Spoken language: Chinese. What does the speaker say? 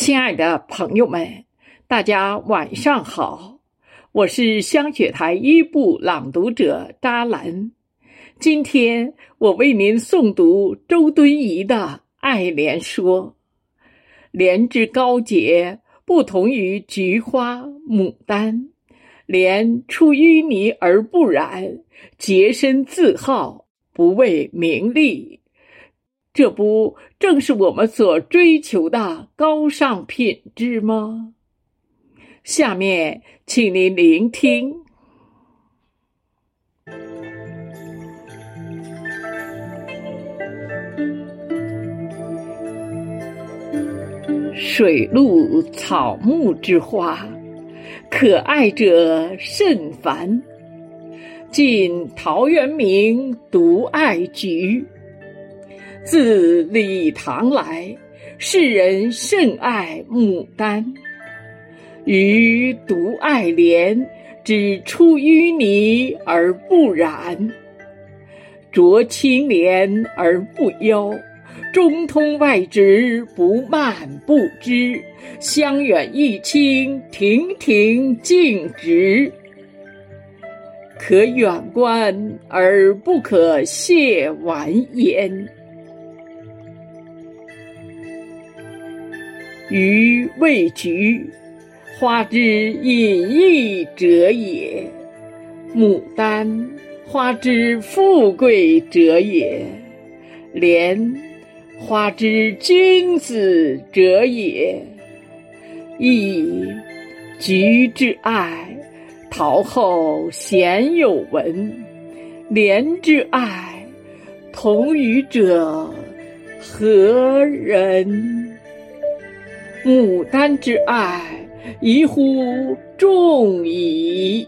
亲爱的朋友们，大家晚上好，我是香雪台一部朗读者扎兰。今天我为您诵读周敦颐的《爱莲说》。莲之高洁，不同于菊花、牡丹。莲出淤泥而不染，洁身自好，不为名利。这不正是我们所追求的高尚品质吗？下面，请您聆听。水陆草木之花，可爱者甚蕃。晋陶渊明独爱菊。自李唐来，世人甚爱牡丹。余独爱莲，只出淤泥而不染，濯清涟而不妖，中通外直，不蔓不枝，香远益清，亭亭净植，可远观而不可亵玩焉。予谓菊，花之隐逸者也；牡丹，花之富贵者也；莲，花之君子者也。噫！菊之爱，陶后鲜有闻；莲之爱，同予者何人？牡丹之爱，宜乎众矣。